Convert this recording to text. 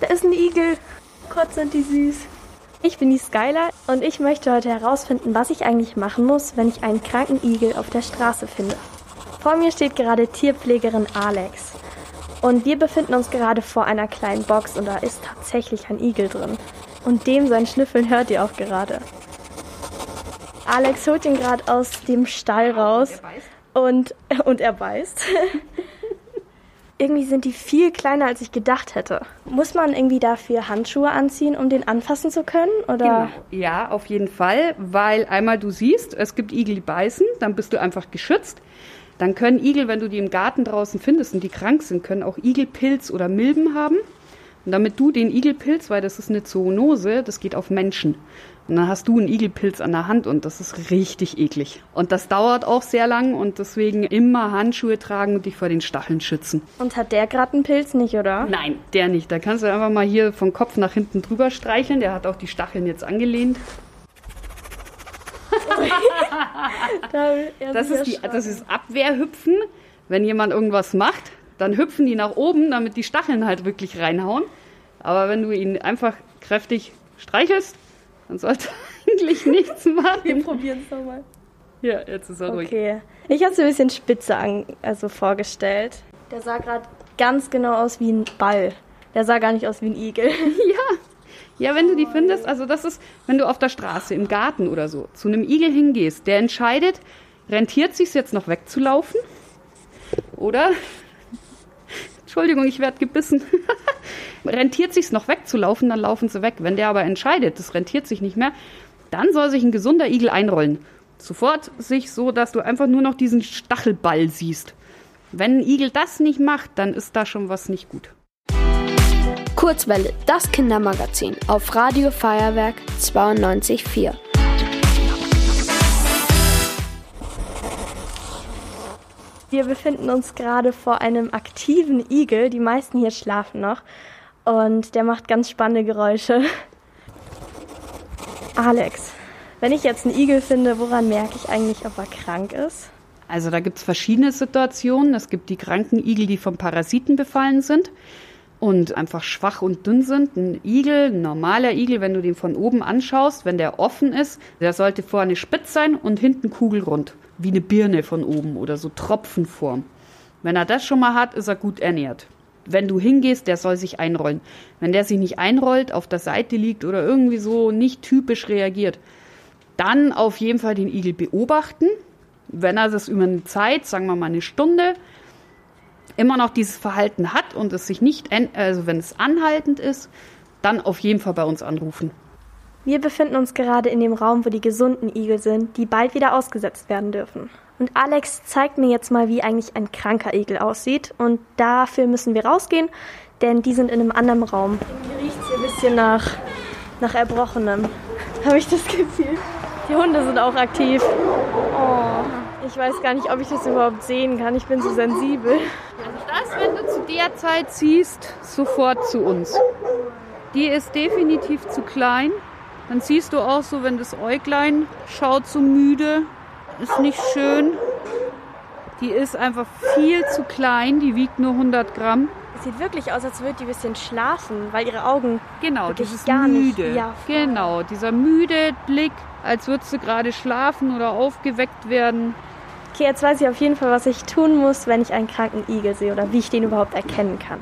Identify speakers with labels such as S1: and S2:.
S1: Da ist ein Igel. Gott, sind die süß. Ich bin die Skylar und ich möchte heute herausfinden, was ich eigentlich machen muss, wenn ich einen kranken Igel auf der Straße finde. Vor mir steht gerade Tierpflegerin Alex. Und wir befinden uns gerade vor einer kleinen Box und da ist tatsächlich ein Igel drin. Und dem sein Schnüffeln hört ihr auch gerade. Alex holt ihn gerade aus dem Stall raus. Und, und er beißt. irgendwie sind die viel kleiner, als ich gedacht hätte. Muss man irgendwie dafür Handschuhe anziehen, um den anfassen zu können? Oder?
S2: Genau. Ja, auf jeden Fall, weil einmal du siehst, es gibt Igel, die beißen, dann bist du einfach geschützt. Dann können Igel, wenn du die im Garten draußen findest und die krank sind, können auch Igelpilz oder Milben haben. Und damit du den Igelpilz, weil das ist eine Zoonose, das geht auf Menschen. Und dann hast du einen Igelpilz an der Hand und das ist richtig eklig. Und das dauert auch sehr lang und deswegen immer Handschuhe tragen und dich vor den Stacheln schützen.
S1: Und hat der gerade einen Pilz nicht, oder?
S2: Nein, der nicht. Da kannst du einfach mal hier vom Kopf nach hinten drüber streicheln. Der hat auch die Stacheln jetzt angelehnt. das, ist die, das ist Abwehrhüpfen. Wenn jemand irgendwas macht, dann hüpfen die nach oben, damit die Stacheln halt wirklich reinhauen. Aber wenn du ihn einfach kräftig streichelst, dann sollte eigentlich nichts machen.
S1: Wir probieren es nochmal.
S2: Ja, jetzt ist er okay. ruhig.
S1: Okay. Ich habe es ein bisschen spitze an, also vorgestellt. Der sah gerade ganz genau aus wie ein Ball. Der sah gar nicht aus wie ein Igel.
S2: ja. Ja, wenn du die findest, also das ist, wenn du auf der Straße, im Garten oder so, zu einem Igel hingehst, der entscheidet, rentiert sich jetzt noch wegzulaufen? Oder? Entschuldigung, ich werde gebissen. rentiert sich's noch wegzulaufen, dann laufen sie weg. Wenn der aber entscheidet, das rentiert sich nicht mehr, dann soll sich ein gesunder Igel einrollen. Sofort sich so, dass du einfach nur noch diesen Stachelball siehst. Wenn ein Igel das nicht macht, dann ist da schon was nicht gut.
S3: Kurzwelle, das Kindermagazin auf Radio Feuerwerk 92.4.
S1: Wir befinden uns gerade vor einem aktiven Igel. Die meisten hier schlafen noch. Und der macht ganz spannende Geräusche. Alex, wenn ich jetzt einen Igel finde, woran merke ich eigentlich, ob er krank ist?
S2: Also da gibt es verschiedene Situationen. Es gibt die kranken Igel, die vom Parasiten befallen sind und einfach schwach und dünn sind. Ein Igel, ein normaler Igel, wenn du den von oben anschaust, wenn der offen ist, der sollte vorne spitz sein und hinten kugelrund, wie eine Birne von oben oder so Tropfenform. Wenn er das schon mal hat, ist er gut ernährt. Wenn du hingehst, der soll sich einrollen. Wenn der sich nicht einrollt, auf der Seite liegt oder irgendwie so nicht typisch reagiert, dann auf jeden Fall den Igel beobachten. Wenn er das über eine Zeit, sagen wir mal eine Stunde, immer noch dieses Verhalten hat und es sich nicht, also wenn es anhaltend ist, dann auf jeden Fall bei uns anrufen.
S1: Wir befinden uns gerade in dem Raum, wo die gesunden Igel sind, die bald wieder ausgesetzt werden dürfen. Und Alex zeigt mir jetzt mal, wie eigentlich ein kranker Igel aussieht. Und dafür müssen wir rausgehen, denn die sind in einem anderen Raum. Hier riecht es hier ein bisschen nach, nach Erbrochenem. Habe ich das Gefühl. Die Hunde sind auch aktiv. Oh. Ich weiß gar nicht, ob ich das überhaupt sehen kann. Ich bin so sensibel.
S2: Also das, wenn du zu der Zeit siehst, sofort zu uns. Die ist definitiv zu klein. Dann siehst du auch so, wenn das Äuglein schaut so müde, ist nicht schön. Die ist einfach viel zu klein, die wiegt nur 100 Gramm.
S1: Es sieht wirklich aus, als würde die ein bisschen schlafen, weil ihre Augen
S2: genau,
S1: wirklich gar müde.
S2: Nicht, ja, genau, dieser müde Blick, als würdest du gerade schlafen oder aufgeweckt werden.
S1: Okay, jetzt weiß ich auf jeden Fall, was ich tun muss, wenn ich einen kranken Igel sehe oder wie ich den überhaupt erkennen kann.